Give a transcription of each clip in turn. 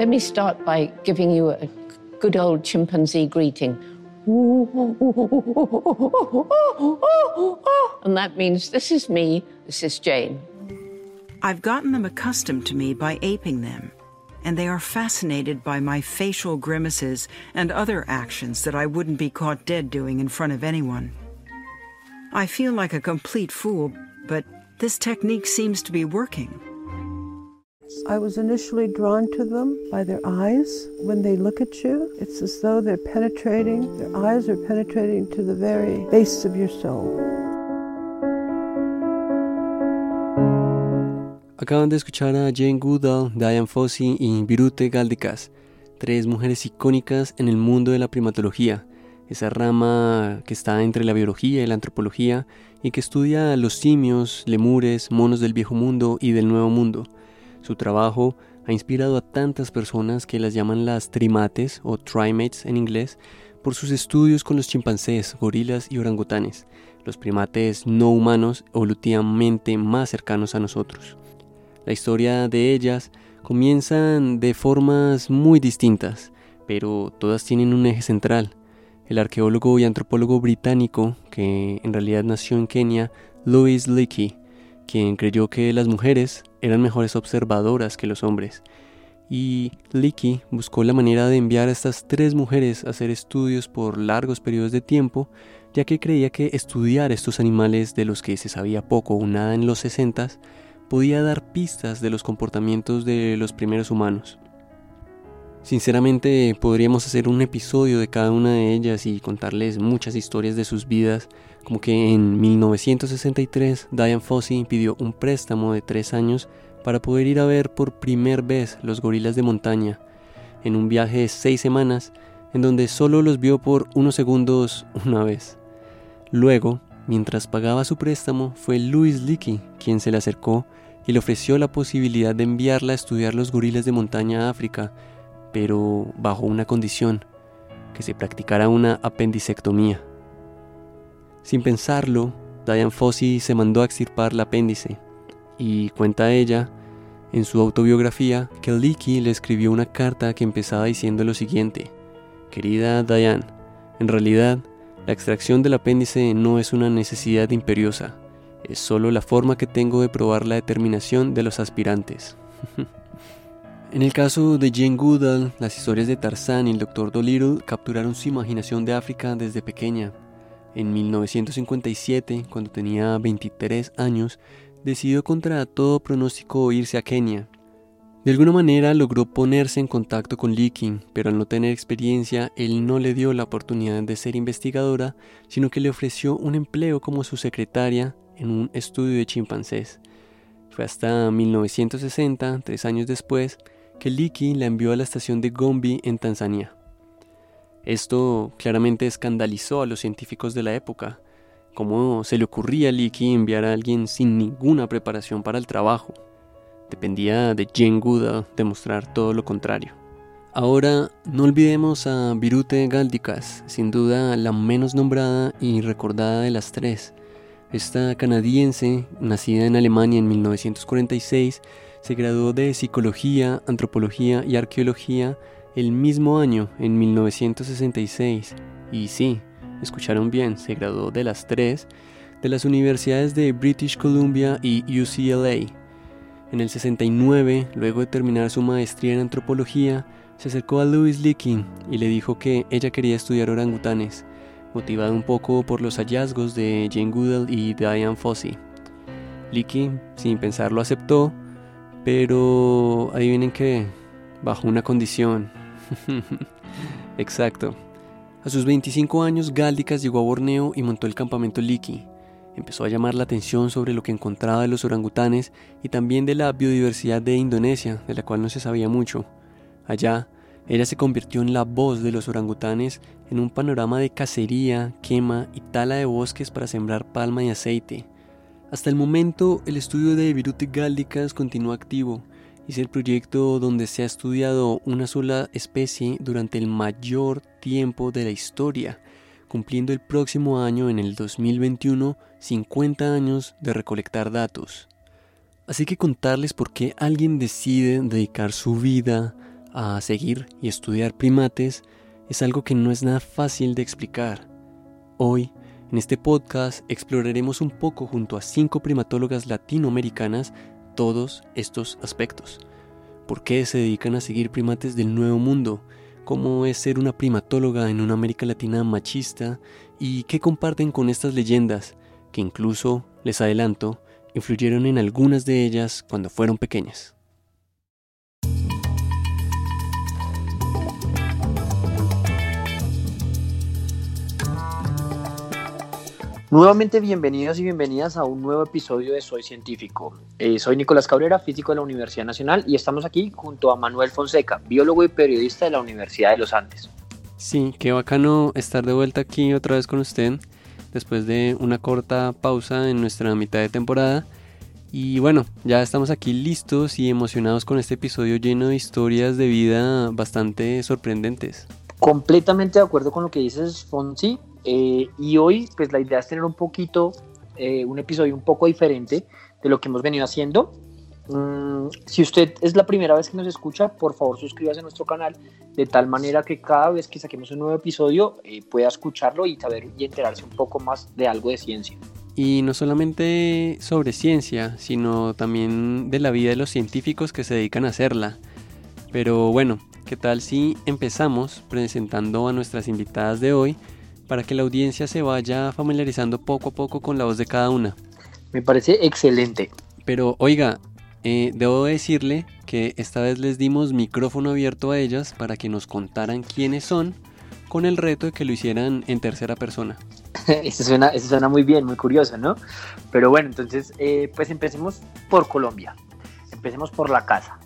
Let me start by giving you a good old chimpanzee greeting. And that means this is me, this is Jane. I've gotten them accustomed to me by aping them, and they are fascinated by my facial grimaces and other actions that I wouldn't be caught dead doing in front of anyone. I feel like a complete fool, but this technique seems to be working. I was initially drawn to them by their eyes. When they look at you, it's as though they're penetrating, their eyes are penetrating to the very base of your soul. Acaban de escuchar a Jane Goodall, Diane Fossey y Virute Galdikas, tres mujeres icónicas en el mundo de la primatología, esa rama que está entre la biología y la antropología y que estudia los simios, lemures, monos del viejo mundo y del nuevo mundo. Su trabajo ha inspirado a tantas personas que las llaman las trimates o trimates en inglés por sus estudios con los chimpancés, gorilas y orangutanes, los primates no humanos evolutivamente más cercanos a nosotros. La historia de ellas comienzan de formas muy distintas, pero todas tienen un eje central. El arqueólogo y antropólogo británico, que en realidad nació en Kenia, Louis Leakey, quien creyó que las mujeres eran mejores observadoras que los hombres. Y Leakey buscó la manera de enviar a estas tres mujeres a hacer estudios por largos periodos de tiempo, ya que creía que estudiar estos animales de los que se sabía poco o nada en los 60 podía dar pistas de los comportamientos de los primeros humanos. Sinceramente podríamos hacer un episodio de cada una de ellas y contarles muchas historias de sus vidas, como que en 1963 Diane Fossey pidió un préstamo de tres años para poder ir a ver por primera vez los gorilas de montaña, en un viaje de seis semanas, en donde solo los vio por unos segundos una vez. Luego, mientras pagaba su préstamo, fue Louis Leakey quien se le acercó y le ofreció la posibilidad de enviarla a estudiar los gorilas de montaña a África, pero bajo una condición, que se practicara una apendicectomía. Sin pensarlo, Diane Fossey se mandó a extirpar el apéndice, y cuenta ella, en su autobiografía, que Leakey le escribió una carta que empezaba diciendo lo siguiente, Querida Diane, en realidad, la extracción del apéndice no es una necesidad imperiosa, es solo la forma que tengo de probar la determinación de los aspirantes. En el caso de Jane Goodall, las historias de Tarzán y el Dr. Dolittle capturaron su imaginación de África desde pequeña. En 1957, cuando tenía 23 años, decidió contra todo pronóstico irse a Kenia. De alguna manera logró ponerse en contacto con Leaking, pero al no tener experiencia, él no le dio la oportunidad de ser investigadora, sino que le ofreció un empleo como su secretaria en un estudio de chimpancés. Fue hasta 1960, tres años después, que Leakey la envió a la estación de Gombe en Tanzania. Esto claramente escandalizó a los científicos de la época. ¿Cómo se le ocurría a Leakey enviar a alguien sin ninguna preparación para el trabajo? Dependía de Jane Goodall demostrar todo lo contrario. Ahora, no olvidemos a Virute Galdikas, sin duda la menos nombrada y recordada de las tres. Esta canadiense, nacida en Alemania en 1946, se graduó de Psicología, Antropología y Arqueología el mismo año, en 1966. Y sí, escucharon bien, se graduó de las tres de las universidades de British Columbia y UCLA. En el 69, luego de terminar su maestría en antropología, se acercó a Louis Leakey y le dijo que ella quería estudiar orangutanes, motivada un poco por los hallazgos de Jane Goodall y Diane Fossey. Leakey, sin pensarlo, aceptó pero ahí vienen que bajo una condición. Exacto. A sus 25 años, Gáldicas llegó a Borneo y montó el campamento Liki. Empezó a llamar la atención sobre lo que encontraba de los orangutanes y también de la biodiversidad de Indonesia, de la cual no se sabía mucho. Allá, ella se convirtió en la voz de los orangutanes en un panorama de cacería, quema y tala de bosques para sembrar palma y aceite. Hasta el momento, el estudio de Viruti gáldicas continúa activo. Es el proyecto donde se ha estudiado una sola especie durante el mayor tiempo de la historia, cumpliendo el próximo año, en el 2021, 50 años de recolectar datos. Así que contarles por qué alguien decide dedicar su vida a seguir y estudiar primates es algo que no es nada fácil de explicar. Hoy, en este podcast, exploraremos un poco junto a cinco primatólogas latinoamericanas todos estos aspectos. ¿Por qué se dedican a seguir primates del Nuevo Mundo? ¿Cómo es ser una primatóloga en una América Latina machista? ¿Y qué comparten con estas leyendas que incluso, les adelanto, influyeron en algunas de ellas cuando fueron pequeñas? Nuevamente bienvenidos y bienvenidas a un nuevo episodio de Soy Científico. Eh, soy Nicolás Cabrera, físico de la Universidad Nacional y estamos aquí junto a Manuel Fonseca, biólogo y periodista de la Universidad de los Andes. Sí, qué bacano estar de vuelta aquí otra vez con usted después de una corta pausa en nuestra mitad de temporada. Y bueno, ya estamos aquí listos y emocionados con este episodio lleno de historias de vida bastante sorprendentes. Completamente de acuerdo con lo que dices, Fonsi. Eh, y hoy, pues la idea es tener un poquito, eh, un episodio un poco diferente de lo que hemos venido haciendo. Mm, si usted es la primera vez que nos escucha, por favor suscríbase a nuestro canal de tal manera que cada vez que saquemos un nuevo episodio eh, pueda escucharlo y saber y enterarse un poco más de algo de ciencia. Y no solamente sobre ciencia, sino también de la vida de los científicos que se dedican a hacerla. Pero bueno, ¿qué tal si empezamos presentando a nuestras invitadas de hoy? Para que la audiencia se vaya familiarizando poco a poco con la voz de cada una. Me parece excelente. Pero oiga, eh, debo decirle que esta vez les dimos micrófono abierto a ellas para que nos contaran quiénes son, con el reto de que lo hicieran en tercera persona. eso, suena, eso suena muy bien, muy curioso, ¿no? Pero bueno, entonces, eh, pues empecemos por Colombia. Empecemos por la casa.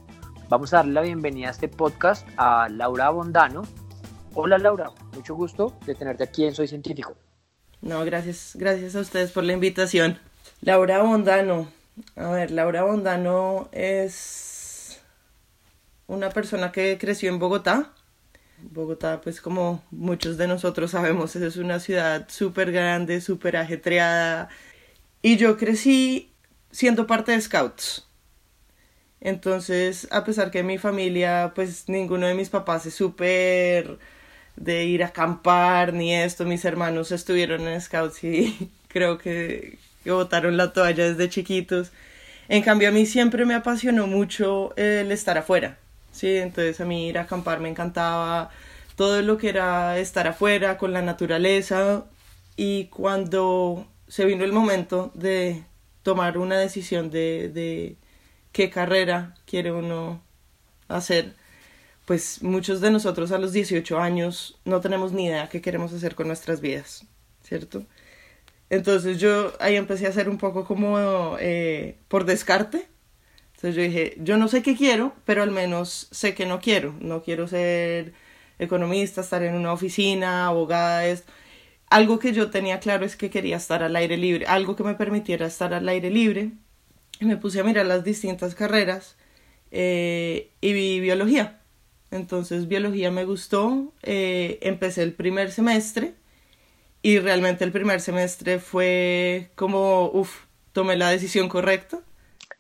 Vamos a darle la bienvenida a este podcast a Laura Bondano, Hola Laura, mucho gusto de tenerte aquí en Soy Científico. No, gracias, gracias a ustedes por la invitación. Laura Bondano. A ver, Laura Bondano es una persona que creció en Bogotá. Bogotá, pues como muchos de nosotros sabemos, es una ciudad súper grande, súper ajetreada. Y yo crecí siendo parte de Scouts. Entonces, a pesar que mi familia, pues ninguno de mis papás es súper de ir a acampar ni esto. Mis hermanos estuvieron en Scouts y creo que, que botaron la toalla desde chiquitos. En cambio, a mí siempre me apasionó mucho el estar afuera. Sí, entonces a mí ir a acampar me encantaba todo lo que era estar afuera con la naturaleza y cuando se vino el momento de tomar una decisión de, de qué carrera quiere uno hacer, pues muchos de nosotros a los 18 años no tenemos ni idea qué queremos hacer con nuestras vidas, ¿cierto? Entonces yo ahí empecé a hacer un poco como eh, por descarte. Entonces yo dije, yo no sé qué quiero, pero al menos sé que no quiero. No quiero ser economista, estar en una oficina, abogada, es... Algo que yo tenía claro es que quería estar al aire libre, algo que me permitiera estar al aire libre. Y me puse a mirar las distintas carreras eh, y vi biología entonces biología me gustó, eh, empecé el primer semestre y realmente el primer semestre fue como, uff, tomé la decisión correcta.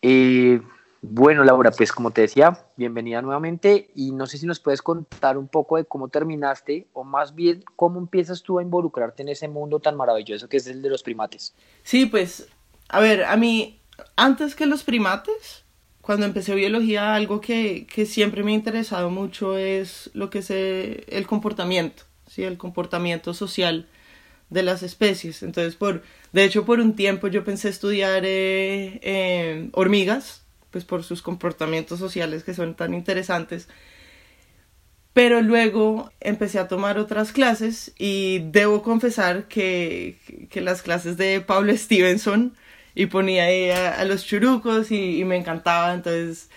Eh, bueno, Laura, pues como te decía, bienvenida nuevamente y no sé si nos puedes contar un poco de cómo terminaste o más bien cómo empiezas tú a involucrarte en ese mundo tan maravilloso que es el de los primates. Sí, pues, a ver, a mí, antes que los primates, cuando empecé biología, algo que, que, siempre me ha interesado mucho es lo que es eh, el comportamiento, ¿sí? el comportamiento social de las especies. Entonces, por, de hecho, por un tiempo yo pensé estudiar eh, hormigas, pues por sus comportamientos sociales que son tan interesantes. Pero luego empecé a tomar otras clases y debo confesar que, que las clases de Pablo Stevenson y ponía ahí a, los churucos y, me encantaba, entonces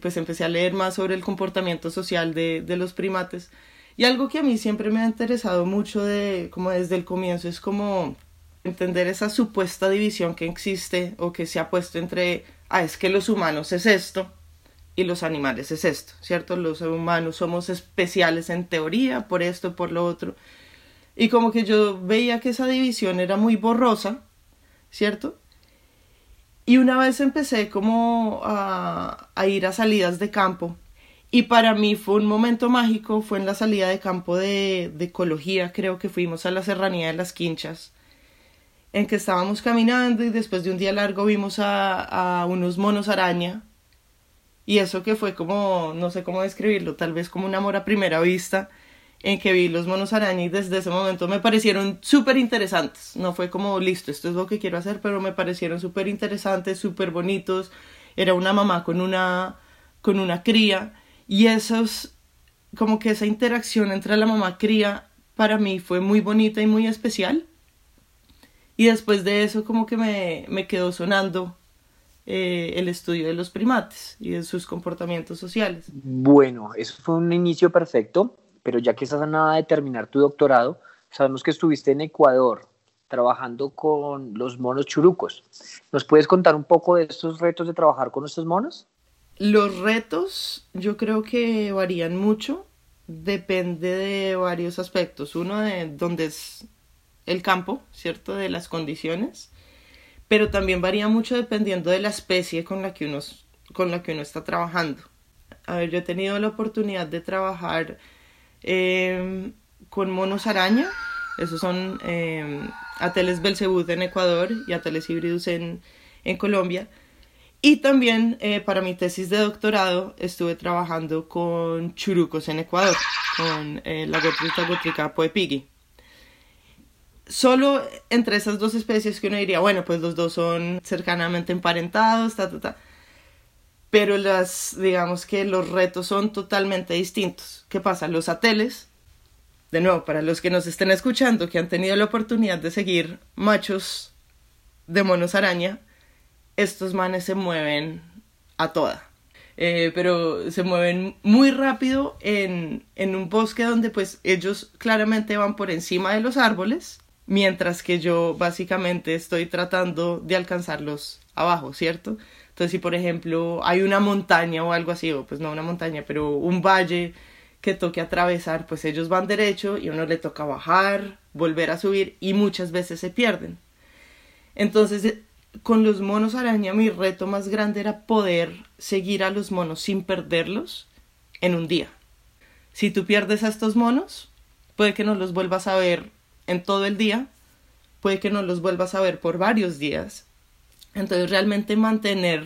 pues empecé a leer más sobre el comportamiento social de, de, los primates. Y algo que a mí siempre me ha interesado mucho de, como desde el comienzo es como entender esa supuesta división que existe o que se ha puesto entre, ah, es que los humanos es esto y los animales es esto, ¿cierto? Los humanos somos especiales en teoría por esto, por lo otro. Y como que yo veía que esa división era muy borrosa ¿cierto? Y una vez empecé como a, ir a salidas de campo Y para mí fue un momento mágico, fue en la salida de campo de, de ecología, creo que fuimos a la serranía de las Quinchas, en que estábamos caminando y después de un día largo vimos a, a unos monos araña. Y eso que fue como, no sé cómo describirlo, tal vez como un amor a primera vista, en que vi los monos araña y desde ese momento me parecieron súper interesantes. No fue como, listo, esto es lo que quiero hacer, pero me parecieron súper interesantes, súper bonitos. Era una mamá con una, con una cría y esos, como que esa interacción entre la mamá cría para mí fue muy bonita y muy especial. Y después de eso como que me, me quedó sonando eh, el estudio de los primates y de sus comportamientos sociales. Bueno, eso fue un inicio perfecto, pero ya que estás a nada de terminar tu doctorado, sabemos que estuviste en Ecuador trabajando con los monos churucos. ¿Nos puedes contar un poco de estos retos de trabajar con estos monos? Los retos yo creo que varían mucho, depende de varios aspectos. Uno de dónde es el campo, ¿cierto? De las condiciones, pero también varía mucho dependiendo de la especie con la que uno, con la que uno está trabajando. A ver, yo he tenido la oportunidad de trabajar eh, con monos araña, esos son eh, ateles Belzebú en Ecuador y ateles híbridos en, en Colombia y también eh, para mi tesis de doctorado estuve trabajando con churucos en Ecuador, con eh, la gotrita gotrica poepigui. Solo entre esas dos especies que uno diría, bueno, pues los dos son cercanamente emparentados, ta, ta, ta. Pero las, digamos que los retos son totalmente distintos. ¿Qué pasa? Los ateles, de nuevo, para los que nos estén escuchando, que han tenido la oportunidad de seguir machos de monos araña, estos manes se mueven a toda. Eh, pero se mueven muy rápido en, en un bosque donde pues ellos claramente van por encima de los árboles, mientras que yo básicamente estoy tratando de alcanzarlos abajo, ¿cierto? Entonces si por ejemplo hay una montaña o algo así, o pues no una montaña, pero un valle que toque atravesar, pues ellos van derecho y uno le toca bajar, volver a subir y muchas veces se pierden. Entonces con los monos araña mi reto más grande era poder seguir a los monos sin perderlos en un día. Si tú pierdes a estos monos, puede que no los vuelvas a ver en todo el día, puede que no los vuelvas a ver por varios días. Entonces realmente mantener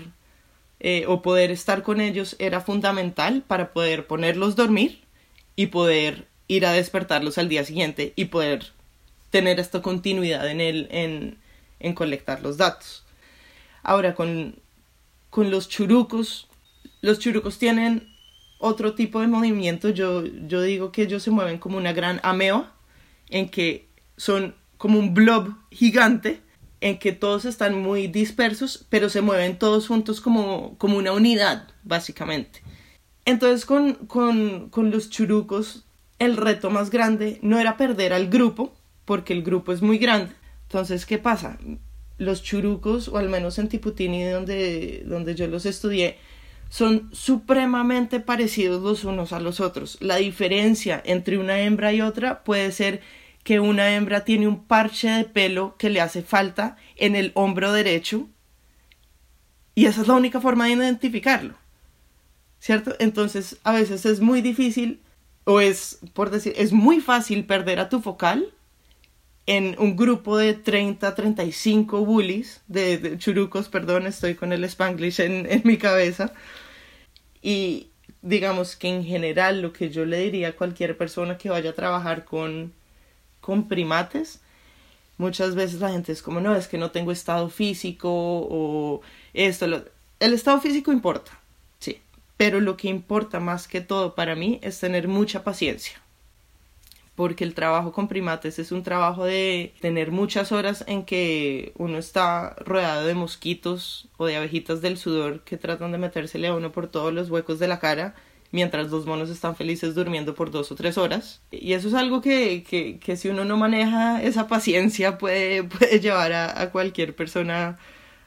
eh, o poder estar con ellos era fundamental para poder ponerlos dormir y poder ir a despertarlos al día siguiente y poder tener esta continuidad en el, en, en colectar los datos. Ahora, con, con los churucos, los churucos tienen otro tipo de movimiento. Yo, yo digo que ellos se mueven como una gran ameba, en que son como un blob gigante, en que todos están muy dispersos, pero se mueven todos juntos como, como una unidad, básicamente. Entonces, con, con, con los churucos, el reto más grande no era perder al grupo, porque el grupo es muy grande, entonces, ¿qué pasa? Los churucos, o al menos en Tiputini, donde, donde yo los estudié, son supremamente parecidos los unos a los otros. La diferencia entre una hembra y otra puede ser que una hembra tiene un parche de pelo que le hace falta en el hombro derecho y esa es la única forma de identificarlo. ¿Cierto? Entonces, a veces es muy difícil o es, por decir, es muy fácil perder a tu focal en un grupo de 30, 35 bullies, de, churucos, perdón, estoy con el spanglish en, en mi cabeza. Y digamos que en general lo que yo le diría a cualquier persona que vaya a trabajar con, con primates, muchas veces la gente es como, no, es que no tengo estado físico o esto. Lo... El estado físico importa, sí, pero lo que importa más que todo para mí es tener mucha paciencia porque el trabajo con primates es un trabajo de tener muchas horas en que uno está rodeado de mosquitos o de abejitas del sudor que tratan de metérsele a uno por todos los huecos de la cara mientras los monos están felices durmiendo por dos o tres horas. Y eso es algo que, que, que si uno no maneja esa paciencia puede, puede llevar a, a cualquier persona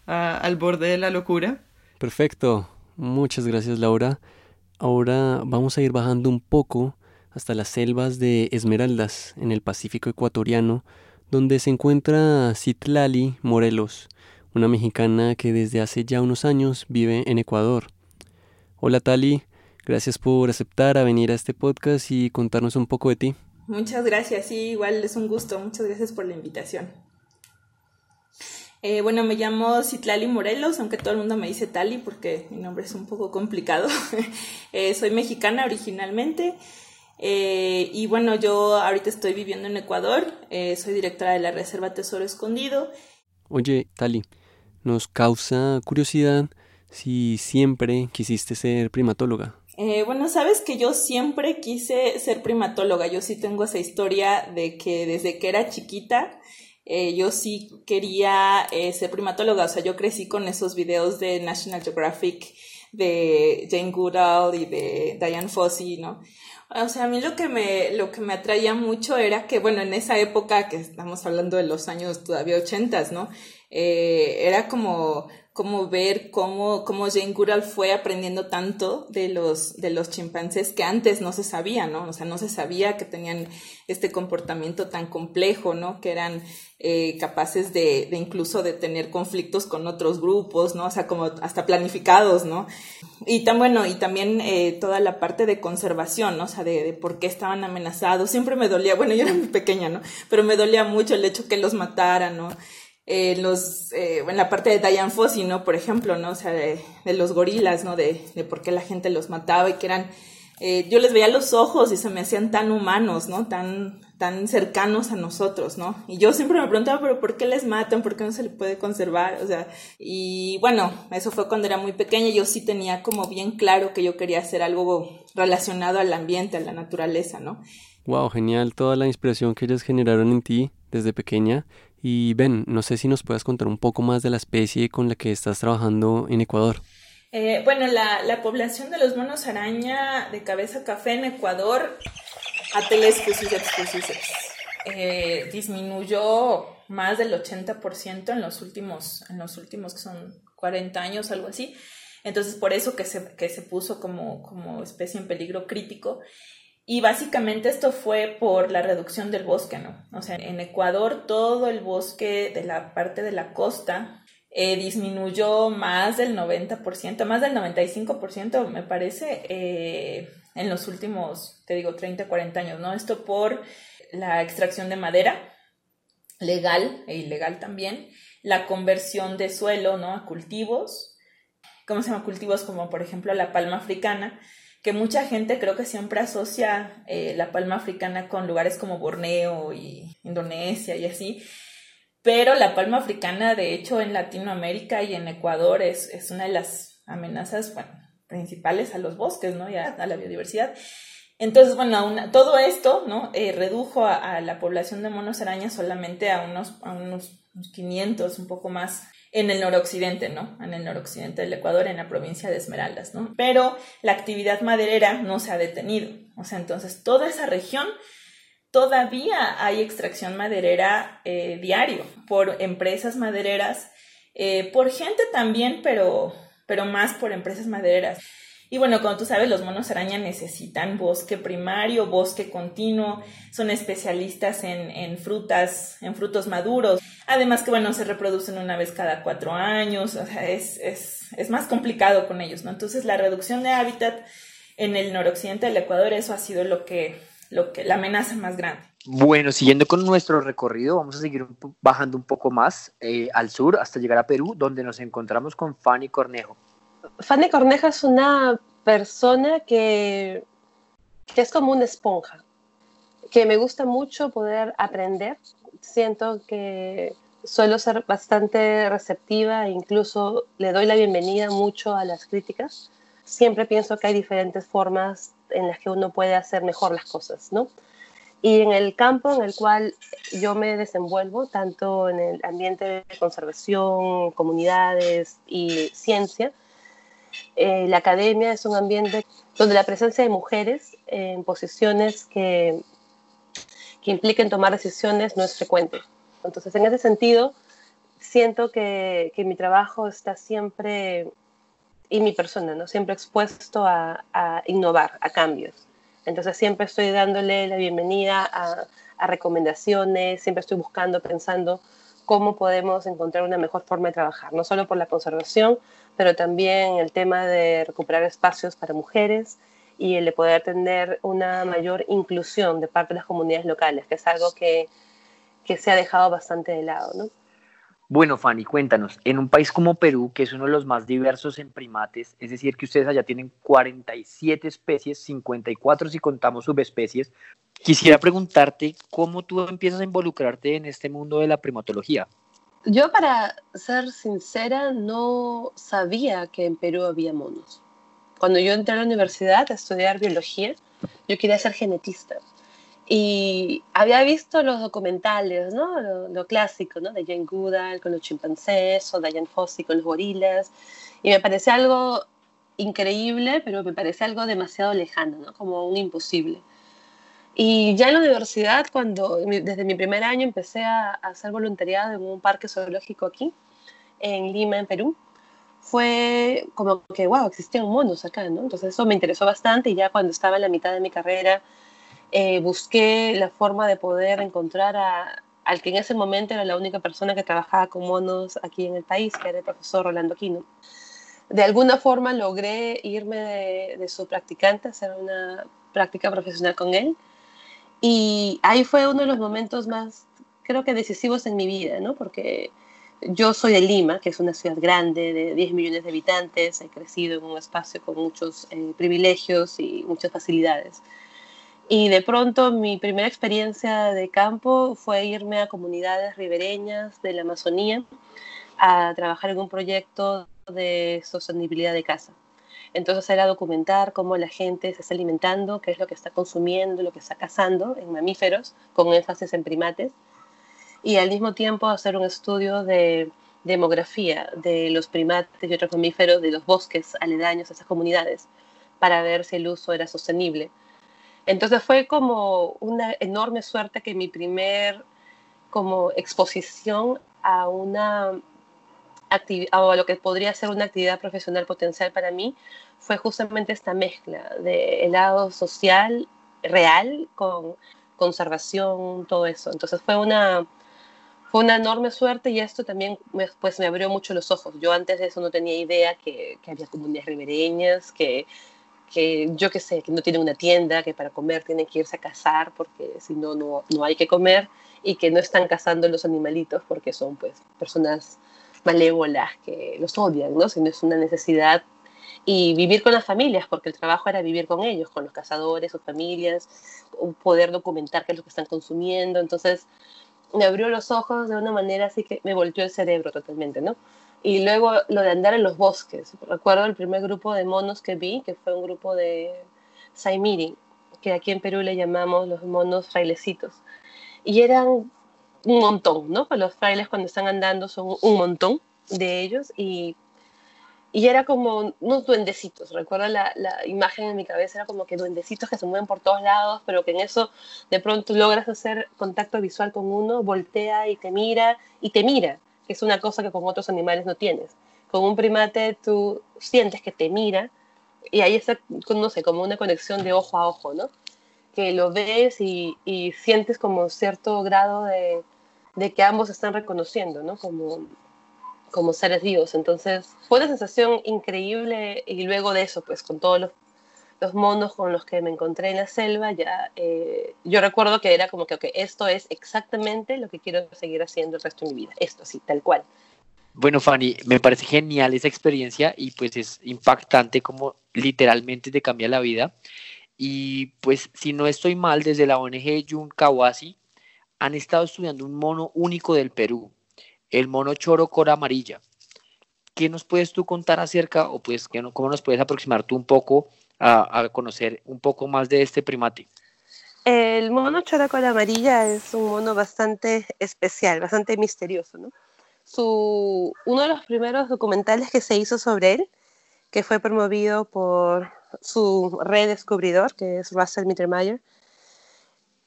a, al borde de la locura. Perfecto, muchas gracias Laura. Ahora vamos a ir bajando un poco hasta las selvas de Esmeraldas, en el Pacífico ecuatoriano, donde se encuentra Citlali Morelos, una mexicana que desde hace ya unos años vive en Ecuador. Hola Tali, Gracias por aceptar a venir a este podcast y contarnos un poco de ti. Muchas gracias, sí, igual es un gusto. Muchas gracias por la invitación. Eh, bueno, me llamo Citlali Morelos, aunque todo el mundo me dice Tali porque mi nombre es un poco complicado. Eh, soy mexicana originalmente eh, y bueno, yo ahorita estoy viviendo en Ecuador, soy directora de la Reserva Tesoro Escondido. Oye, Tali, nos causa curiosidad si siempre quisiste ser primatóloga. Bueno, sabes que yo siempre quise ser primatóloga. Yo sí tengo esa historia de que desde que era chiquita eh, yo sí quería eh, ser primatóloga, o sea, yo crecí con esos videos de National Geographic de Jane Goodall y de Diane Fossey, ¿no? O sea, a mí lo que me, lo que me atraía mucho era que, bueno, en esa época, que estamos hablando de los años todavía ochentas, ¿no? Eh, era como como ver cómo, cómo Jane Goodall fue aprendiendo tanto de los, de los chimpancés que antes no se sabía, ¿no? O sea, no se sabía que tenían este comportamiento tan complejo, ¿no? Que eran eh, capaces de, de, incluso de tener conflictos con otros grupos, ¿no? O sea, como hasta planificados, ¿no? Y tan bueno, y también eh, toda la parte de conservación, ¿no? O sea, de, de, por qué estaban amenazados. Siempre me dolía, bueno, yo era muy pequeña, ¿no? Pero me dolía mucho el hecho que los mataran, ¿no? Eh, los, eh, en la parte de Diane Fossey, ¿no? Por ejemplo, ¿no? O sea, de, de los gorilas, ¿no? De, de, por qué la gente los mataba y que eran, eh, yo les veía los ojos y se me hacían tan humanos, ¿no? Tan, tan cercanos a nosotros, ¿no? Y yo siempre me preguntaba, pero ¿por qué les matan? ¿Por qué no se les puede conservar? O sea, y bueno, eso fue cuando era muy pequeña, yo sí tenía como bien claro que yo quería hacer algo relacionado al ambiente, a la naturaleza, ¿no? Wow, genial toda la inspiración que ellas generaron en ti desde pequeña y Ben, no sé si nos puedas contar un poco más de la especie con la que estás trabajando en Ecuador. Eh, bueno, la, la, población de los monos araña de cabeza café en Ecuador, eh, disminuyó más del 80% en los últimos, en los últimos que son 40 años, algo así. Entonces, por eso que se, que se puso como, como especie en peligro crítico. Y básicamente esto fue por la reducción del bosque, ¿no? O sea, en Ecuador todo el bosque de la parte de la costa eh, disminuyó más del 90%, más del 95% me parece, eh, en los últimos, te digo, 30, 40 años, ¿no? Esto por la extracción de madera, legal e ilegal también, la conversión de suelo, ¿no? A cultivos, ¿cómo se llama? Cultivos como por ejemplo la palma africana, que mucha gente creo que siempre asocia eh, la palma africana con lugares como Borneo y Indonesia y así. Pero la palma africana, de hecho, en Latinoamérica y en Ecuador es, es una de las amenazas principales a los bosques, ¿no? Y a, la biodiversidad. Entonces, bueno, todo esto, ¿no? Eh, redujo a, a, la población de monos arañas solamente a unos, a unos 500, un poco más en el noroccidente, ¿no? En el noroccidente del Ecuador, en la provincia de Esmeraldas, ¿no? Pero la actividad maderera no se ha detenido. O sea, entonces toda esa región todavía hay extracción maderera eh, diario por empresas madereras, eh, por gente también, pero, pero más por empresas madereras. Y bueno, como tú sabes, los monos araña necesitan bosque primario, bosque continuo, son especialistas en, frutas, en frutos maduros. Además que, bueno, se reproducen una vez cada cuatro años, o sea, es más complicado con ellos, ¿no? Entonces, la reducción de hábitat en el noroccidente del Ecuador, eso ha sido lo que, lo que, la amenaza más grande. Bueno, siguiendo con nuestro recorrido, vamos a seguir bajando un poco más eh, al sur hasta llegar a Perú, donde nos encontramos con Fanny Cornejo. Fanny Corneja es una persona que, que, es como una esponja, que me gusta mucho poder aprender. Siento que suelo ser bastante receptiva e incluso le doy la bienvenida mucho a las críticas. Siempre pienso que hay diferentes formas en las que uno puede hacer mejor las cosas, ¿no? Y en el campo en el cual yo me desenvuelvo, tanto en el ambiente de conservación, comunidades y ciencia, eh, la academia es un ambiente donde la presencia de mujeres en posiciones que, que impliquen tomar decisiones no es frecuente. Entonces, en ese sentido, siento que, que mi trabajo está siempre, y mi persona, ¿no? siempre expuesto a, innovar, a cambios. Entonces, siempre estoy dándole la bienvenida a recomendaciones, siempre estoy buscando, pensando cómo podemos encontrar una mejor forma de trabajar, no solo por la conservación, pero también el tema de recuperar espacios para mujeres y el de poder tener una mayor inclusión de parte de las comunidades locales, que es algo que, que se ha dejado bastante de lado, ¿no? Bueno, Fanny, cuéntanos, en un país como Perú, que es uno de los más diversos en primates, es decir, que ustedes allá tienen 47 especies, 54 si contamos subespecies, quisiera preguntarte cómo tú empiezas a involucrarte en este mundo de la primatología. Yo, para ser sincera, no sabía que en Perú había monos. Cuando yo entré a la universidad a estudiar biología, yo quería ser genetista. Y había visto los documentales, ¿no? Lo, clásico, ¿no? De Jane Goodall con los chimpancés o Diane Fossey con los gorilas. Y me parecía algo increíble, pero me parecía algo demasiado lejano, ¿no? Como un imposible. Y ya en la universidad, cuando desde mi primer año empecé a, hacer voluntariado en un parque zoológico aquí, en Lima, en Perú, fue como que, wow, existían monos acá, ¿no? Entonces eso me interesó bastante y ya cuando estaba en la mitad de mi carrera eh, busqué la forma de poder encontrar a, al que en ese momento era la única persona que trabajaba con monos aquí en el país, que era el profesor Rolando Quino. De alguna forma logré irme de, de su practicante, hacer una práctica profesional con él. Y ahí fue uno de los momentos más, creo que decisivos en mi vida, ¿no? Porque yo soy de Lima, que es una ciudad grande de 10 millones de habitantes, he crecido en un espacio con muchos eh, privilegios y muchas facilidades. Y de pronto mi primera experiencia de campo fue irme a comunidades ribereñas de la Amazonía a trabajar en un proyecto de sostenibilidad de casa. Entonces era documentar cómo la gente se está alimentando, qué es lo que está consumiendo, lo que está cazando en mamíferos, con énfasis en primates, y al mismo tiempo hacer un estudio de demografía de los primates y otros mamíferos de los bosques aledaños a esas comunidades para ver si el uso era sostenible. Entonces fue como una enorme suerte que mi primer como exposición a una a lo que podría ser una actividad profesional potencial para mí fue justamente esta mezcla de lado social real con conservación, todo eso. Entonces fue una, fue una enorme suerte y esto también me, pues, me abrió mucho los ojos. Yo antes de eso no tenía idea que, que había comunidades ribereñas, que que yo que sé, que no tienen una tienda, que para comer tienen que irse a cazar porque si no, no hay que comer y que no están cazando los animalitos porque son pues personas malévolas que los odian, ¿no? Sino es una necesidad y vivir con las familias, porque el trabajo era vivir con ellos, con los cazadores, sus familias, poder documentar qué es lo que están consumiendo. Entonces, me abrió los ojos de una manera así que me volteó el cerebro totalmente, ¿no? Y luego lo de andar en los bosques. Recuerdo el primer grupo de monos que vi, que fue un grupo de Saimiri, que aquí en Perú le llamamos los monos frailecitos. Y eran un montón, ¿no? Los frailes cuando están andando son un montón de ellos y, y era como unos duendecitos. Recuerdo la, la, imagen en mi cabeza, era como que duendecitos que se mueven por todos lados, pero que en eso de pronto logras hacer contacto visual con uno, voltea y te mira y te mira que es una cosa que con otros animales no tienes. Con un primate tú sientes que te mira y ahí está, no sé, como una conexión de ojo a ojo, ¿no? Que lo ves y, sientes como cierto grado de, que ambos están reconociendo, ¿no? Como, como seres vivos. Entonces, fue una sensación increíble y luego de eso, pues con todos los, los monos con los que me encontré en la selva, ya eh, yo recuerdo que era como que okay, esto es exactamente lo que quiero seguir haciendo el resto de mi vida, esto sí, tal cual. Bueno, Fanny, me parece genial esa experiencia y pues es impactante como literalmente te cambia la vida. Y pues si no estoy mal, desde la ONG Jun Kawasi han estado estudiando un mono único del Perú, el mono choro cora amarilla. ¿Qué nos puedes tú contar acerca o pues cómo nos puedes aproximar tú un poco a, conocer un poco más de este primate. El mono cola amarilla es un mono bastante especial, bastante misterioso. ¿no? Su, uno de los primeros documentales que se hizo sobre él, que fue promovido por su redescubridor, que es Russell Mittermeier,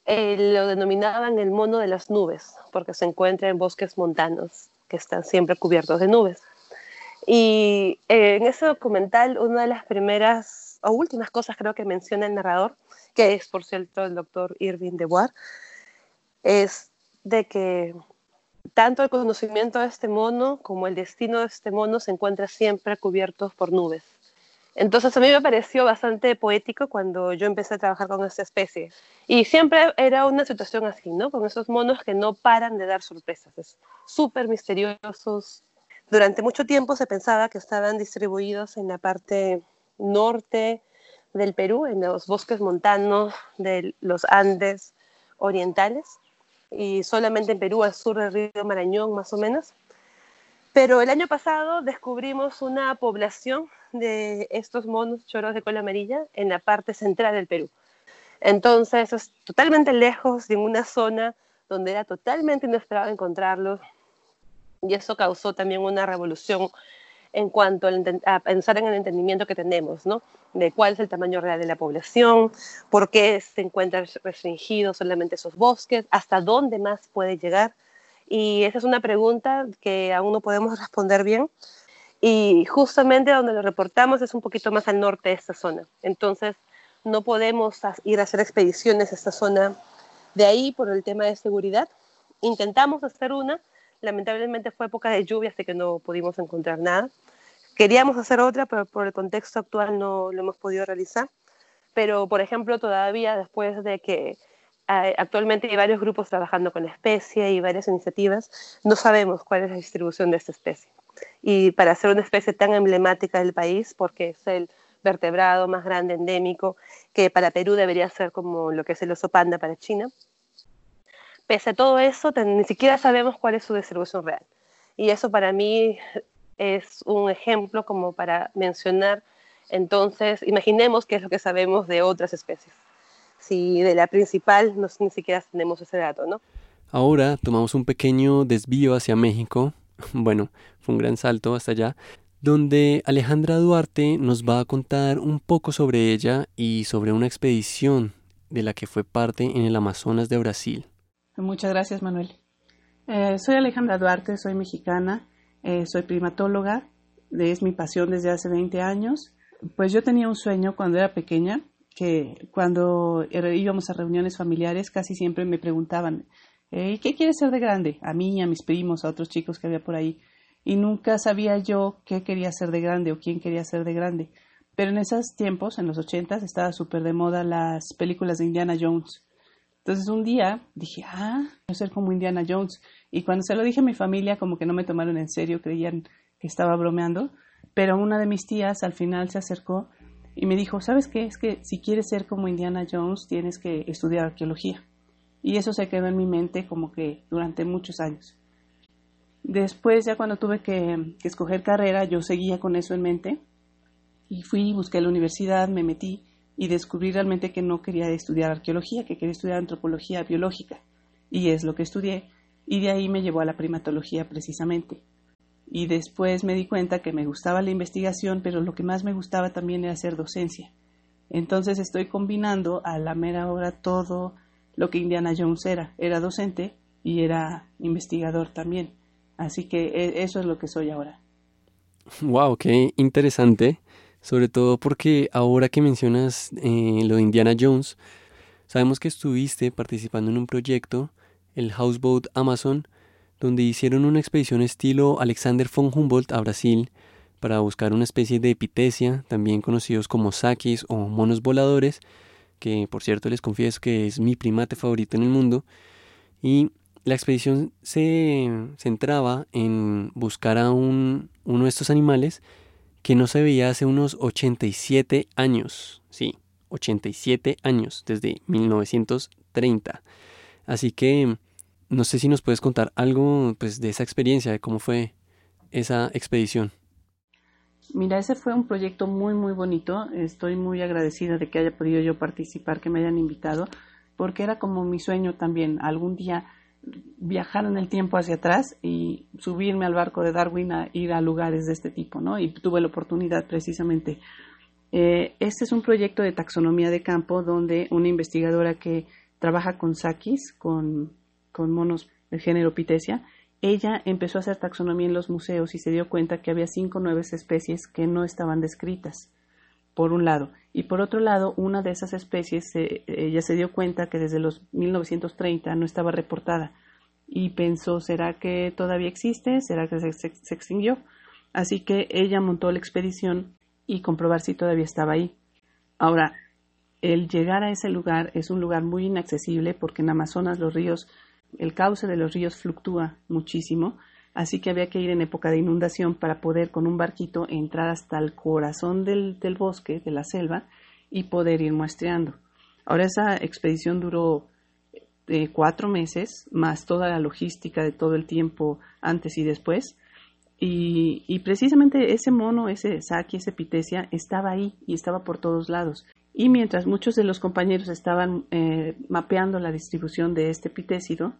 eh, lo denominaban el mono de las nubes, porque se encuentra en bosques montanos que están siempre cubiertos de nubes. Y eh, en ese documental, una de las primeras o últimas cosas creo que menciona el narrador, que es por cierto el doctor Irving de es de que tanto el conocimiento de este mono como el destino de este mono se encuentra siempre cubiertos por nubes Entonces a mí me pareció bastante poético cuando yo empecé a trabajar con esta especie. Y siempre era una situación así, ¿no? Con esos monos que no paran de dar sorpresas, es súper misteriosos. Durante mucho tiempo se pensaba que estaban distribuidos en la parte norte del Perú, en los bosques montanos de los Andes orientales, y solamente en Perú, al sur del río Marañón, más o menos. Pero el año pasado descubrimos una población de estos monos choros de cola amarilla en la parte central del Perú. Entonces, es totalmente lejos de una zona donde era totalmente inesperado encontrarlos. Y eso causó también una revolución en cuanto a pensar en el entendimiento que tenemos, ¿no? De cuál es el tamaño real de la población, por qué se encuentran restringidos solamente esos bosques, hasta dónde más puede llegar. Y esa es una pregunta que aún no podemos responder bien, y justamente donde lo reportamos es un poquito más al norte de esta zona. Entonces, no podemos ir a hacer expediciones a esta zona de ahí por el tema de seguridad. Intentamos hacer una, lamentablemente fue época de lluvia, así que no pudimos encontrar nada. Queríamos hacer otra, pero por el contexto actual no lo hemos podido realizar. Pero, por ejemplo, todavía después de que actualmente hay varios grupos trabajando con la especie y varias iniciativas, no sabemos cuál es la distribución de esta especie y para ser una especie tan emblemática del país, porque es el vertebrado más grande endémico, que para Perú debería ser como lo que es el oso panda para China. Pese a todo eso, ni siquiera sabemos cuál es su distribución real. Y eso para mí es un ejemplo como para mencionar, entonces, imaginemos qué es lo que sabemos de otras especies. Si de la principal no, ni siquiera tenemos ese dato, ¿no? Ahora tomamos un pequeño desvío hacia México bueno, fue un gran salto hasta allá, donde Alejandra Duarte nos va a contar un poco sobre ella y sobre una expedición de la que fue parte en el Amazonas de Brasil. Muchas gracias, Manuel. Eh, soy Alejandra Duarte, soy mexicana, eh, soy primatóloga, es mi pasión desde hace 20 años. Pues yo tenía un sueño cuando era pequeña, que cuando íbamos a reuniones familiares casi siempre me preguntaban, eh, ¿Y qué quieres ser de grande? A mí, a mis primos, a otros chicos que había por ahí. Y nunca sabía yo qué quería ser de grande o quién quería ser de grande. Pero en esos tiempos, en los ochentas, estaba súper de moda las películas de Indiana Jones. Entonces un día dije, ah, quiero ser como Indiana Jones. Y cuando se lo dije a mi familia, como que no me tomaron en serio, creían que estaba bromeando. Pero una de mis tías al final se acercó y me dijo, ¿sabes qué? Es que si quieres ser como Indiana Jones, tienes que estudiar arqueología. Y eso se quedó en mi mente como que durante muchos años. Después, ya cuando tuve que, escoger carrera, yo seguía con eso en mente. Y fui, busqué la universidad, me metí y descubrí realmente que no quería estudiar arqueología, que quería estudiar antropología biológica. Y es lo que estudié. Y de ahí me llevó a la primatología precisamente. Y después me di cuenta que me gustaba la investigación, pero lo que más me gustaba también era hacer docencia. Entonces estoy combinando a la mera hora todo lo que Indiana Jones era. Era docente y era investigador también. Así que e, eso es lo que soy ahora. Wow, qué interesante. Sobre todo porque ahora que mencionas eh, lo de Indiana Jones, sabemos que estuviste participando en un proyecto, el Houseboat Amazon, donde hicieron una expedición estilo Alexander von Humboldt a Brasil para buscar una especie de epitesia, también conocidos como saquis o monos voladores, que por cierto les confieso que es mi primate favorito en el mundo, y la expedición se centraba en buscar a un, uno de estos animales que no se veía hace unos 87 años, sí, 87 años, desde 1930. Así que no sé si nos puedes contar algo pues, de esa experiencia, de cómo fue esa expedición. Mira, ese fue un proyecto muy, muy bonito. Estoy muy agradecida de que haya podido yo participar, que me hayan invitado, porque era como mi sueño también, algún día viajar en el tiempo hacia atrás y subirme al barco de Darwin a ir a lugares de este tipo, ¿no? Y tuve la oportunidad precisamente. Este es un proyecto de taxonomía de campo donde una investigadora que trabaja con saquis, con, con monos del género Pitesia, ella empezó a hacer taxonomía en los museos y se dio cuenta que había cinco nuevas especies que no estaban descritas, por un lado. Y por otro lado, una de esas especies, ella se dio cuenta que desde los 1930 no estaba reportada. Y pensó, ¿será que todavía existe? ¿Será que se, se extinguió? Así que ella montó la expedición y comprobar si todavía estaba ahí. Ahora, el llegar a ese lugar es un lugar muy inaccesible porque en Amazonas los ríos, el cauce de los ríos fluctúa muchísimo, así que había que ir en época de inundación para poder con un barquito entrar hasta el corazón del, del bosque, de la selva, y poder ir muestreando. Ahora esa expedición duró eh, cuatro meses, más toda la logística de todo el tiempo antes y después. Y, precisamente ese mono, ese Saki, ese Pitesia, estaba ahí y estaba por todos lados. Y mientras muchos de los compañeros estaban eh, mapeando la distribución de este pitécido,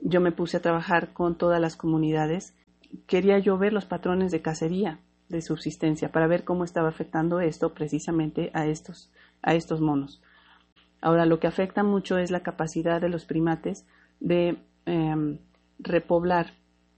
yo me puse a trabajar con todas las comunidades. Quería yo ver los patrones de cacería, de subsistencia, para ver cómo estaba afectando esto precisamente a estos, a estos monos. Ahora, lo que afecta mucho es la capacidad de los primates de em, repoblar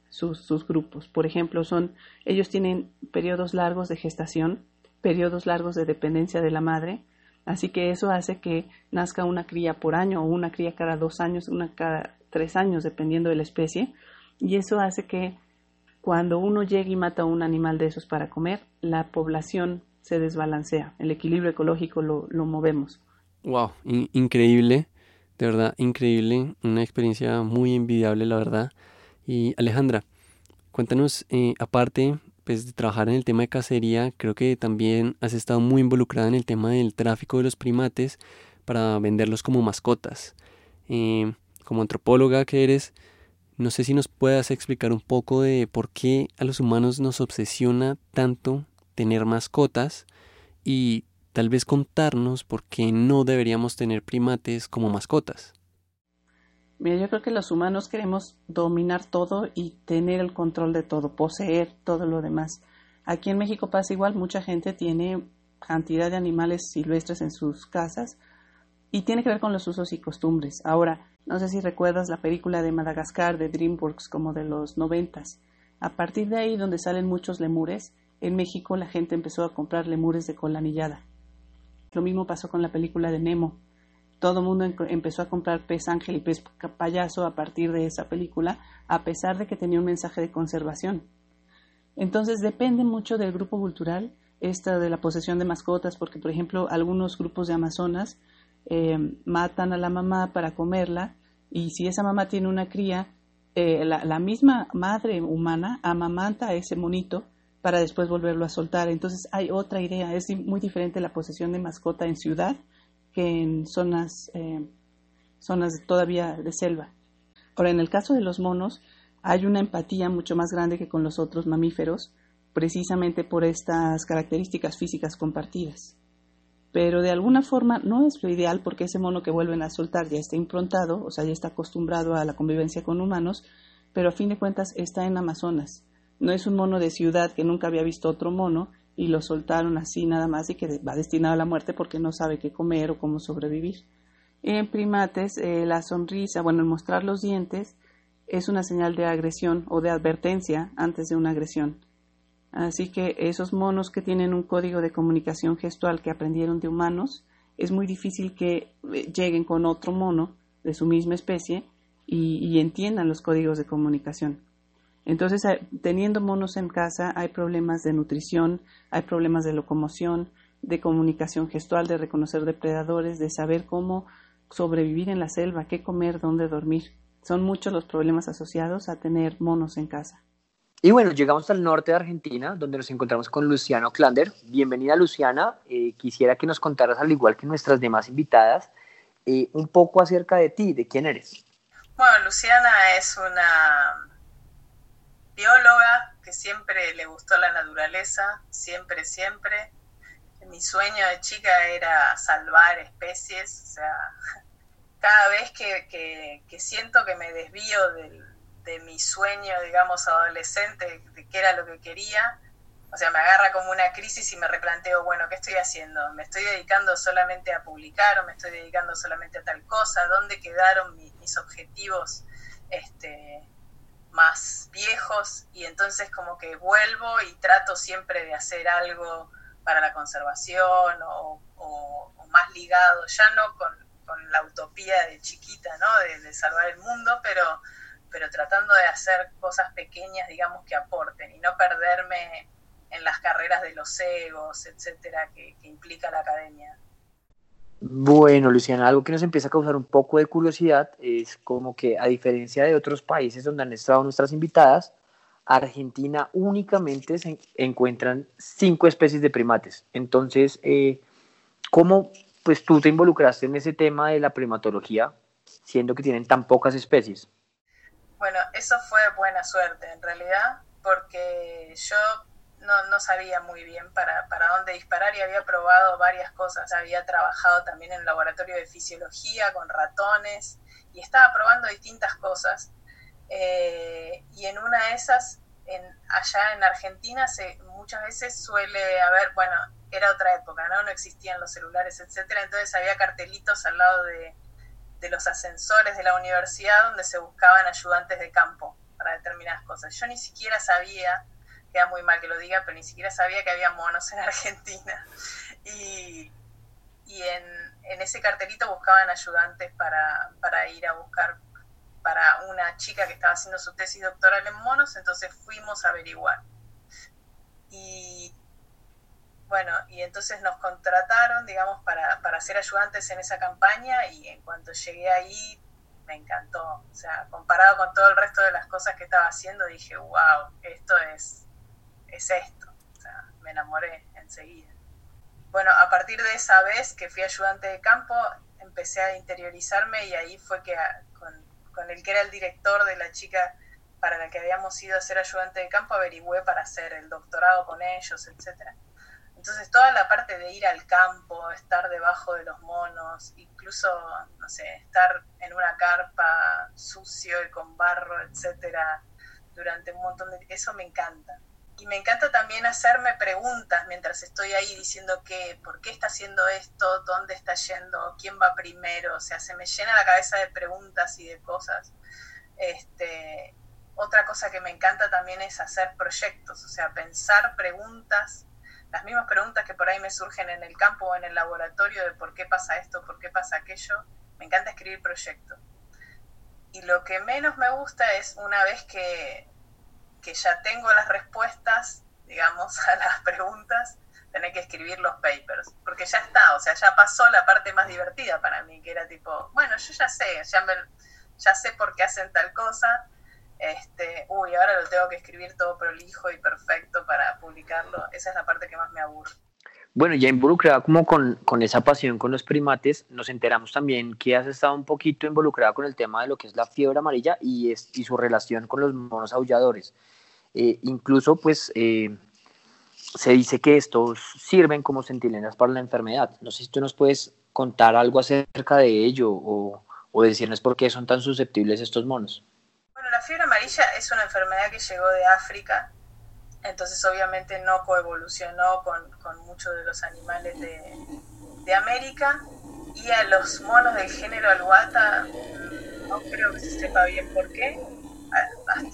sus, grupos. Por ejemplo, son, ellos tienen periodos largos de gestación, periodos largos de dependencia de la madre, así que eso hace que nazca una cría por año o una cría cada dos años, una cada tres años, dependiendo de la especie, y eso hace que cuando uno llega y mata a un animal de esos para comer, la población se desbalancea, el equilibrio ecológico lo movemos. Wow, increíble, de verdad, increíble, una experiencia muy envidiable, la verdad. Y Alejandra, cuéntanos, eh, aparte pues, de trabajar en el tema de cacería, creo que también has estado muy involucrada en el tema del tráfico de los primates para venderlos como mascotas. Eh, como antropóloga que eres, no sé si nos puedas explicar un poco de por qué a los humanos nos obsesiona tanto tener mascotas y tal vez contarnos por qué no deberíamos tener primates como mascotas. Mira, yo creo que los humanos queremos dominar todo y tener el control de todo, poseer todo lo demás. Aquí en México pasa igual, mucha gente tiene cantidad de animales silvestres en sus casas y tiene que ver con los usos y costumbres. Ahora, no sé si recuerdas la película de Madagascar de DreamWorks como de los noventas. A partir de ahí, donde salen muchos lemures, en México la gente empezó a comprar lemures de cola anillada. Lo mismo pasó con la película de Nemo. Todo el mundo empezó a comprar pez ángel y pez payaso a partir de esa película, a pesar de que tenía un mensaje de conservación. Entonces depende mucho del grupo cultural, esta de la posesión de mascotas, porque por ejemplo algunos grupos de Amazonas eh, matan a la mamá para comerla y si esa mamá tiene una cría, eh, la, la, misma madre humana amamanta a ese monito para después volverlo a soltar. Entonces hay otra idea, es muy diferente la posesión de mascota en ciudad que en zonas, eh, zonas todavía de selva. Ahora, en el caso de los monos, hay una empatía mucho más grande que con los otros mamíferos, precisamente por estas características físicas compartidas. Pero de alguna forma no es lo ideal porque ese mono que vuelven a soltar ya está improntado, o sea, ya está acostumbrado a la convivencia con humanos, pero a fin de cuentas está en Amazonas no es un mono de ciudad que nunca había visto otro mono y lo soltaron así nada más y que va destinado a la muerte porque no sabe qué comer o cómo sobrevivir. En primates, eh, la sonrisa, bueno, el mostrar los dientes es una señal de agresión o de advertencia antes de una agresión. Así que esos monos que tienen un código de comunicación gestual que aprendieron de humanos, es muy difícil que eh, lleguen con otro mono de su misma especie y entiendan los códigos de comunicación. Entonces, teniendo monos en casa, hay problemas de nutrición, hay problemas de locomoción, de comunicación gestual, de reconocer depredadores, de saber cómo sobrevivir en la selva, qué comer, dónde dormir. Son muchos los problemas asociados a tener monos en casa. Y bueno, llegamos al norte de Argentina, donde nos encontramos con Luciano Klander. Bienvenida, Luciana. Eh, quisiera que nos contaras, al igual que nuestras demás invitadas, eh, un poco acerca de ti, de quién eres. Bueno, Luciana es una bióloga que siempre le gustó la naturaleza, siempre, siempre. Mi sueño de chica era salvar especies, o sea, cada vez que, siento que me desvío de mi sueño, digamos, adolescente, de qué era lo que quería, o sea, me agarra como una crisis y me replanteo, bueno, ¿qué estoy haciendo? ¿Me estoy dedicando solamente a publicar o me estoy dedicando solamente a tal cosa? ¿Dónde quedaron mis objetivos este, más viejos y entonces como que vuelvo y trato siempre de hacer algo para la conservación o, más ligado, ya no con, la utopía de chiquita, ¿no? De, salvar el mundo, pero, pero tratando de hacer cosas pequeñas, digamos, que aporten y no perderme en las carreras de los egos, etcétera, que, que implica la academia. Bueno, Luciana, algo que nos empieza a causar un poco de curiosidad es como que a diferencia de otros países donde han estado nuestras invitadas, Argentina únicamente se encuentran cinco especies de primates. Entonces, eh, ¿cómo pues, tú te involucraste en ese tema de la primatología, siendo que tienen tan pocas especies? Bueno, eso fue buena suerte en realidad, porque yo no, no sabía muy bien para, para, dónde disparar y había probado varias cosas. Había trabajado también en el laboratorio de fisiología con ratones y estaba probando distintas cosas eh, y en una de esas, en, allá en Argentina, se, muchas veces suele haber, bueno, era otra época, ¿no? No existían los celulares, etcétera, entonces había cartelitos al lado de, de los ascensores de la universidad donde se buscaban ayudantes de campo para determinadas cosas. Yo ni siquiera sabía, queda muy mal que lo diga, pero ni siquiera sabía que había monos en Argentina. Y, y en, en, ese cartelito buscaban ayudantes para, para ir a buscar para una chica que estaba haciendo su tesis doctoral en monos, entonces fuimos a averiguar. Y bueno, y entonces nos contrataron, digamos, para, para ser ayudantes en esa campaña y en cuanto llegué ahí me encantó. O sea, comparado con todo el resto de las cosas que estaba haciendo, dije, wow, esto es, es esto. Me enamoré enseguida. Bueno, a partir de esa vez que fui ayudante de campo, empecé a interiorizarme y ahí fue que con, con el que era el director de la chica para la que habíamos ido a ser ayudante de campo, averigüé para hacer el doctorado con ellos, etc. Entonces toda la parte de ir al campo, estar debajo de los monos, incluso, no sé, estar en una carpa sucio y con barro, etcétera, durante un montón de... Eso me encanta. Y me encanta también hacerme preguntas mientras estoy ahí diciendo que, ¿por qué está haciendo esto? ¿Dónde está yendo? ¿Quién va primero? O sea, se me llena la cabeza de preguntas y de cosas. Este, otra cosa que me encanta también es hacer proyectos, o sea, pensar preguntas, las mismas preguntas que por ahí me surgen en el campo o en el laboratorio de por qué pasa esto, por qué pasa aquello. Me encanta escribir proyectos. Y lo que menos me gusta es una vez que que ya tengo las respuestas, digamos, a las preguntas, tener que escribir los papers, porque ya está, o sea, ya pasó la parte más divertida para mí, que era tipo, bueno, yo ya sé, ya, me, ya sé por qué hacen tal cosa, este, uy, ahora lo tengo que escribir todo prolijo y perfecto para publicarlo, esa es la parte que más me aburre. Bueno, ya involucrada como con, con, esa pasión con los primates, nos enteramos también que has estado un poquito involucrada con el tema de lo que es la fiebre amarilla y, es, y su relación con los monos aulladores. Eh, incluso, pues, eh, se dice que estos sirven como centinelas para la enfermedad. No sé si tú nos puedes contar algo acerca de ello o, decirnos por qué son tan susceptibles estos monos. Bueno, la fiebre amarilla es una enfermedad que llegó de África, entonces obviamente no coevolucionó con, muchos de los animales de, América y a los monos del género Aluata mm, no creo que se sepa bien por qué,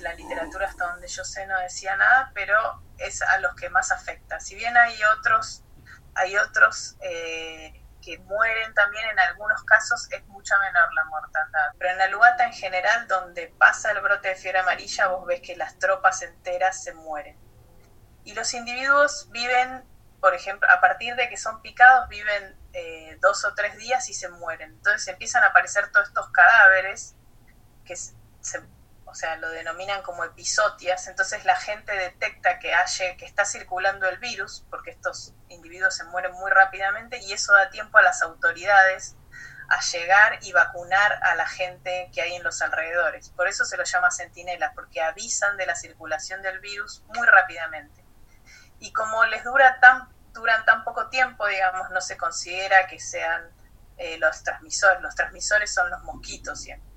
la literatura hasta donde yo sé no decía nada, pero es a los que más afecta. Si bien hay otros, hay otros eh, que mueren también en algunos casos, es mucha menor la mortandad. Pero en Aluata en general, donde pasa el brote de fiebre amarilla, vos ves que las tropas enteras se mueren. Y los individuos viven, por ejemplo, a partir de que son picados, viven eh, dos o tres días y se mueren. Entonces empiezan a aparecer todos estos cadáveres que se o sea, lo denominan como episotias, entonces la gente detecta que, haya, que está circulando el virus, porque estos individuos se mueren muy rápidamente, y eso da tiempo a las autoridades a llegar y vacunar a la gente que hay en los alrededores. Por eso se los llama centinelas, porque avisan de la circulación del virus muy rápidamente. Y como les dura tan, duran tan poco tiempo, digamos, no se considera que sean eh, los transmisores. Los transmisores son los mosquitos siempre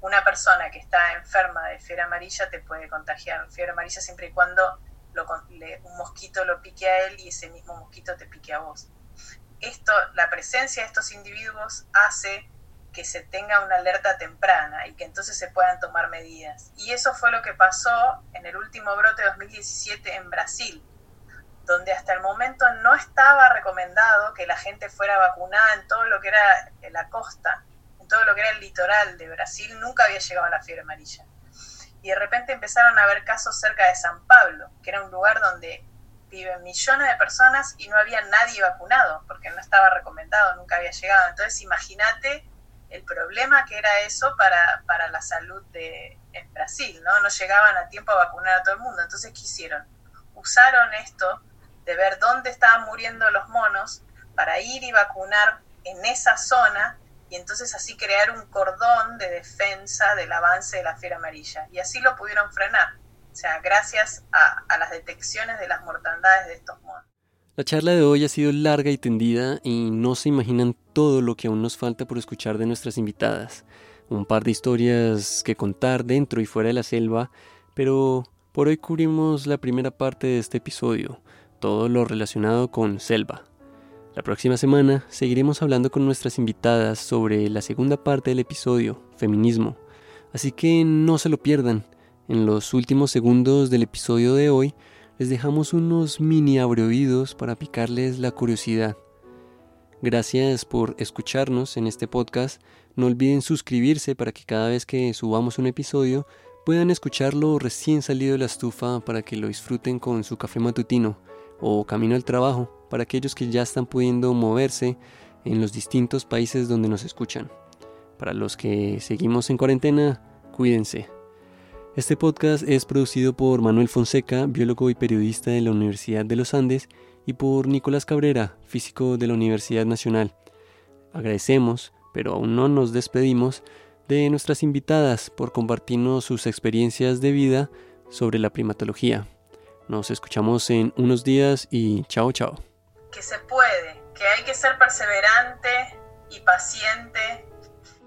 una persona que está enferma de fiebre amarilla te puede contagiar fiebre amarilla siempre y cuando un mosquito lo pique a él y ese mismo mosquito te pique a vos. Esto, la presencia de estos individuos hace que se tenga una alerta temprana y que entonces se puedan tomar medidas. Y eso fue lo que pasó en el último brote de 2017 en Brasil, donde hasta el momento no estaba recomendado que la gente fuera vacunada en todo lo que era la costa todo lo que era el litoral de Brasil nunca había llegado a la fiebre amarilla. Y de repente empezaron a haber casos cerca de San Pablo, que era un lugar donde viven millones de personas y no había nadie vacunado, porque no estaba recomendado, nunca había llegado. Entonces imagínate el problema que era eso para, para la salud de, en Brasil, ¿no? No llegaban a tiempo a vacunar a todo el mundo. Entonces, ¿qué hicieron? Usaron esto de ver dónde estaban muriendo los monos para ir y vacunar en esa zona y entonces así crear un cordón de defensa del avance de la fiera amarilla. Y así lo pudieron frenar, o sea, gracias a, las detecciones de las mortandades de estos monos. La charla de hoy ha sido larga y tendida y no se imaginan todo lo que aún nos falta por escuchar de nuestras invitadas. Un par de historias que contar dentro y fuera de la selva, pero por hoy cubrimos la primera parte de este episodio, todo lo relacionado con selva. La próxima semana seguiremos hablando con nuestras invitadas sobre la segunda parte del episodio, feminismo. Así que no se lo pierdan. En los últimos segundos del episodio de hoy les dejamos unos mini abreoídos para picarles la curiosidad. Gracias por escucharnos en este podcast. No olviden suscribirse para que cada vez que subamos un episodio puedan escucharlo recién salido de la estufa para que lo disfruten con su café matutino o camino al trabajo para aquellos que ya están pudiendo moverse en los distintos países donde nos escuchan. Para los que seguimos en cuarentena, cuídense. Este podcast es producido por Manuel Fonseca, biólogo y periodista de la Universidad de los Andes, y por Nicolás Cabrera, físico de la Universidad Nacional. Agradecemos, pero aún no nos despedimos, de nuestras invitadas por compartirnos sus experiencias de vida sobre la primatología. Nos escuchamos en unos días y chao chao que se puede, que hay que ser perseverante y paciente.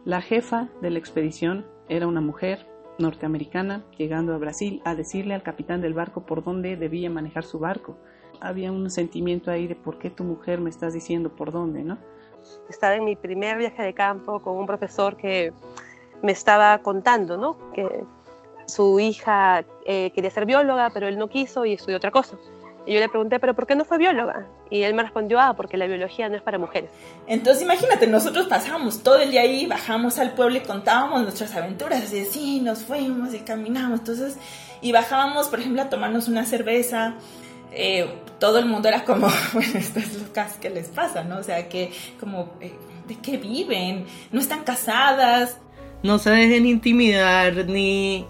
La jefa de la expedición era una mujer norteamericana llegando a Brasil a decirle al capitán del barco por dónde debía manejar su barco. Había un sentimiento ahí de por qué tu mujer me estás diciendo por dónde, ¿no? Estaba en mi primer viaje de campo con un profesor que me estaba contando, ¿no? Que su hija eh, quería ser bióloga, pero él no quiso y estudió otra cosa. Y yo le pregunté, ¿pero por qué no fue bióloga? Y él me respondió, ah, porque la biología no es para mujeres. Entonces imagínate, nosotros pasábamos todo el día ahí, bajamos al pueblo y contábamos nuestras aventuras. Y sí, nos fuimos y caminamos. Entonces, y bajábamos, por ejemplo, a tomarnos una cerveza. Eh, todo el mundo era como, bueno, estas locas, ¿qué les pasa? ¿No? O sea, que como, eh, ¿de qué viven? No están casadas. No se dejen intimidar ni,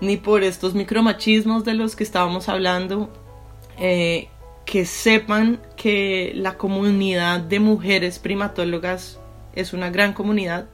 ni por estos micromachismos de los que estábamos hablando eh, que sepan que la comunidad de mujeres primatólogas es una gran comunidad